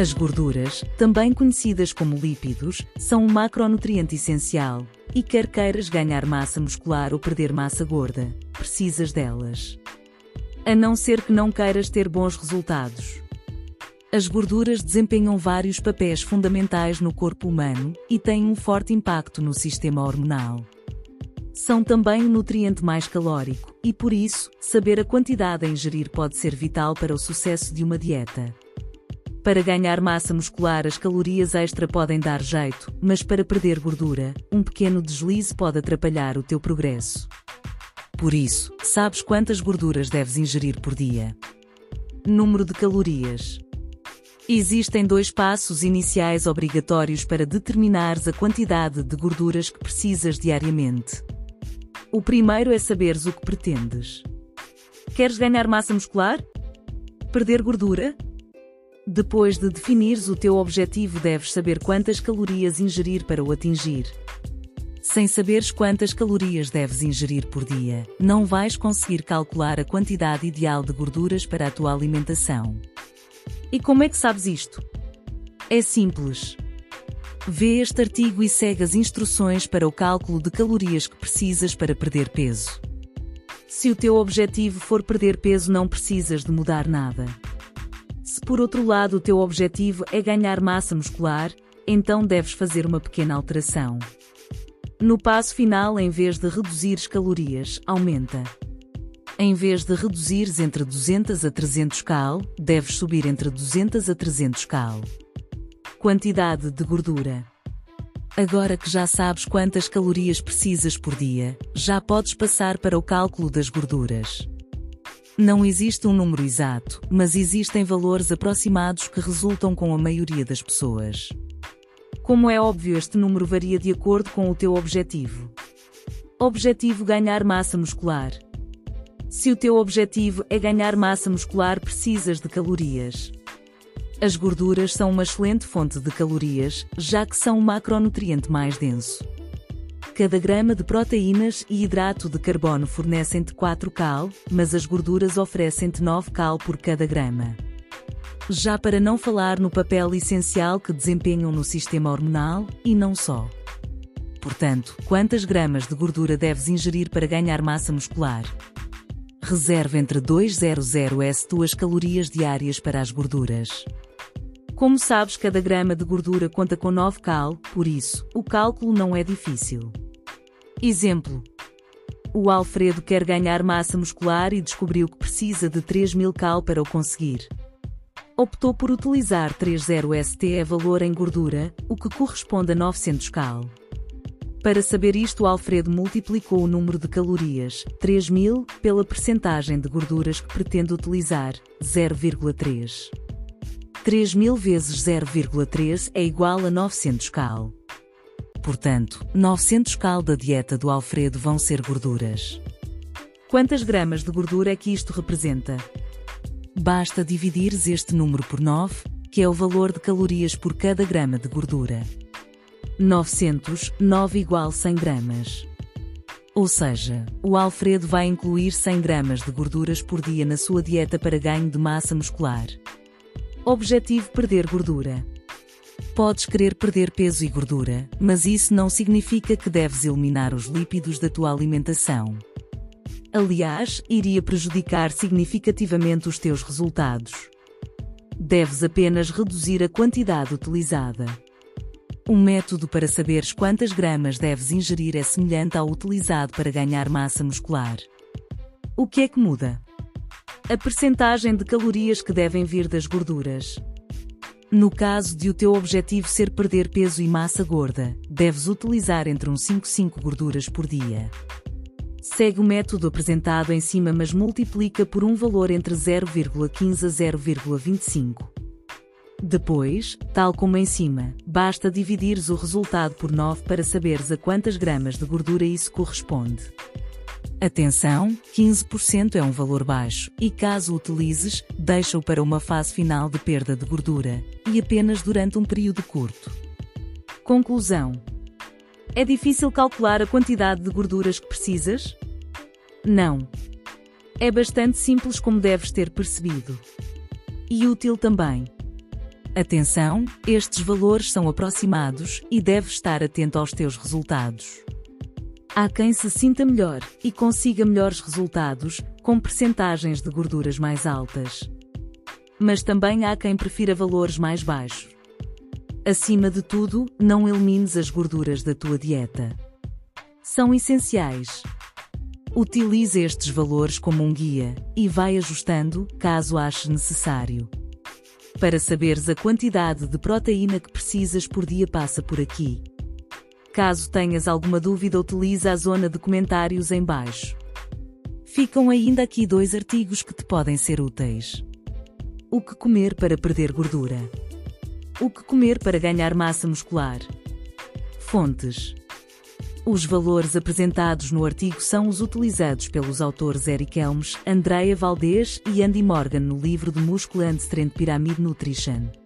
As gorduras, também conhecidas como lípidos, são um macronutriente essencial, e quer queiras ganhar massa muscular ou perder massa gorda, precisas delas. A não ser que não queiras ter bons resultados. As gorduras desempenham vários papéis fundamentais no corpo humano e têm um forte impacto no sistema hormonal. São também o nutriente mais calórico, e por isso, saber a quantidade a ingerir pode ser vital para o sucesso de uma dieta. Para ganhar massa muscular, as calorias extra podem dar jeito, mas para perder gordura, um pequeno deslize pode atrapalhar o teu progresso. Por isso, sabes quantas gorduras deves ingerir por dia? Número de calorias. Existem dois passos iniciais obrigatórios para determinares a quantidade de gorduras que precisas diariamente. O primeiro é saberes o que pretendes. Queres ganhar massa muscular? Perder gordura? Depois de definires o teu objetivo, deves saber quantas calorias ingerir para o atingir. Sem saberes quantas calorias deves ingerir por dia, não vais conseguir calcular a quantidade ideal de gorduras para a tua alimentação. E como é que sabes isto? É simples. Vê este artigo e segue as instruções para o cálculo de calorias que precisas para perder peso. Se o teu objetivo for perder peso, não precisas de mudar nada. Por outro lado o teu objetivo é ganhar massa muscular, então deves fazer uma pequena alteração. No passo final, em vez de reduzires calorias, aumenta. Em vez de reduzires entre 200 a 300 cal, deves subir entre 200 a 300 cal quantidade de gordura. Agora que já sabes quantas calorias precisas por dia, já podes passar para o cálculo das gorduras. Não existe um número exato, mas existem valores aproximados que resultam com a maioria das pessoas. Como é óbvio, este número varia de acordo com o teu objetivo. Objetivo ganhar massa muscular. Se o teu objetivo é ganhar massa muscular, precisas de calorias. As gorduras são uma excelente fonte de calorias, já que são o macronutriente mais denso. Cada grama de proteínas e hidrato de carbono fornecem-te 4 cal, mas as gorduras oferecem-te 9 cal por cada grama. Já para não falar no papel essencial que desempenham no sistema hormonal, e não só. Portanto, quantas gramas de gordura deves ingerir para ganhar massa muscular? Reserve entre 200 s tuas calorias diárias para as gorduras. Como sabes, cada grama de gordura conta com 9 cal, por isso, o cálculo não é difícil. Exemplo. O Alfredo quer ganhar massa muscular e descobriu que precisa de 3000 cal para o conseguir. Optou por utilizar 30ST é valor em gordura, o que corresponde a 900 cal. Para saber isto, o Alfredo multiplicou o número de calorias, 3000, pela percentagem de gorduras que pretende utilizar, 0,3. 3000 vezes 0,3 é igual a 900 cal. Portanto, 900 cal da dieta do Alfredo vão ser gorduras. Quantas gramas de gordura é que isto representa? Basta dividires este número por 9, que é o valor de calorias por cada grama de gordura. 900, 9 igual 100 gramas. Ou seja, o Alfredo vai incluir 100 gramas de gorduras por dia na sua dieta para ganho de massa muscular. Objetivo perder gordura. Podes querer perder peso e gordura, mas isso não significa que deves eliminar os lípidos da tua alimentação. Aliás, iria prejudicar significativamente os teus resultados. Deves apenas reduzir a quantidade utilizada. Um método para saberes quantas gramas deves ingerir é semelhante ao utilizado para ganhar massa muscular. O que é que muda? a percentagem de calorias que devem vir das gorduras. No caso de o teu objetivo ser perder peso e massa gorda, deves utilizar entre uns 5 5 gorduras por dia. Segue o método apresentado em cima, mas multiplica por um valor entre 0,15 a 0,25. Depois, tal como em cima, basta dividires o resultado por 9 para saberes a quantas gramas de gordura isso corresponde. Atenção, 15% é um valor baixo, e caso utilizes, deixa-o para uma fase final de perda de gordura, e apenas durante um período curto. Conclusão: É difícil calcular a quantidade de gorduras que precisas? Não. É bastante simples como deves ter percebido. E útil também. Atenção, estes valores são aproximados e deves estar atento aos teus resultados. Há quem se sinta melhor e consiga melhores resultados com percentagens de gorduras mais altas. Mas também há quem prefira valores mais baixos. Acima de tudo, não elimines as gorduras da tua dieta. São essenciais. Utilize estes valores como um guia e vai ajustando, caso aches necessário. Para saberes a quantidade de proteína que precisas por dia, passa por aqui. Caso tenhas alguma dúvida, utiliza a zona de comentários em baixo. Ficam ainda aqui dois artigos que te podem ser úteis. O que comer para perder gordura? O que comer para ganhar massa muscular? Fontes. Os valores apresentados no artigo são os utilizados pelos autores Eric Helms, Andrea Valdez e Andy Morgan no livro de Muscle and Strength Pyramid Nutrition.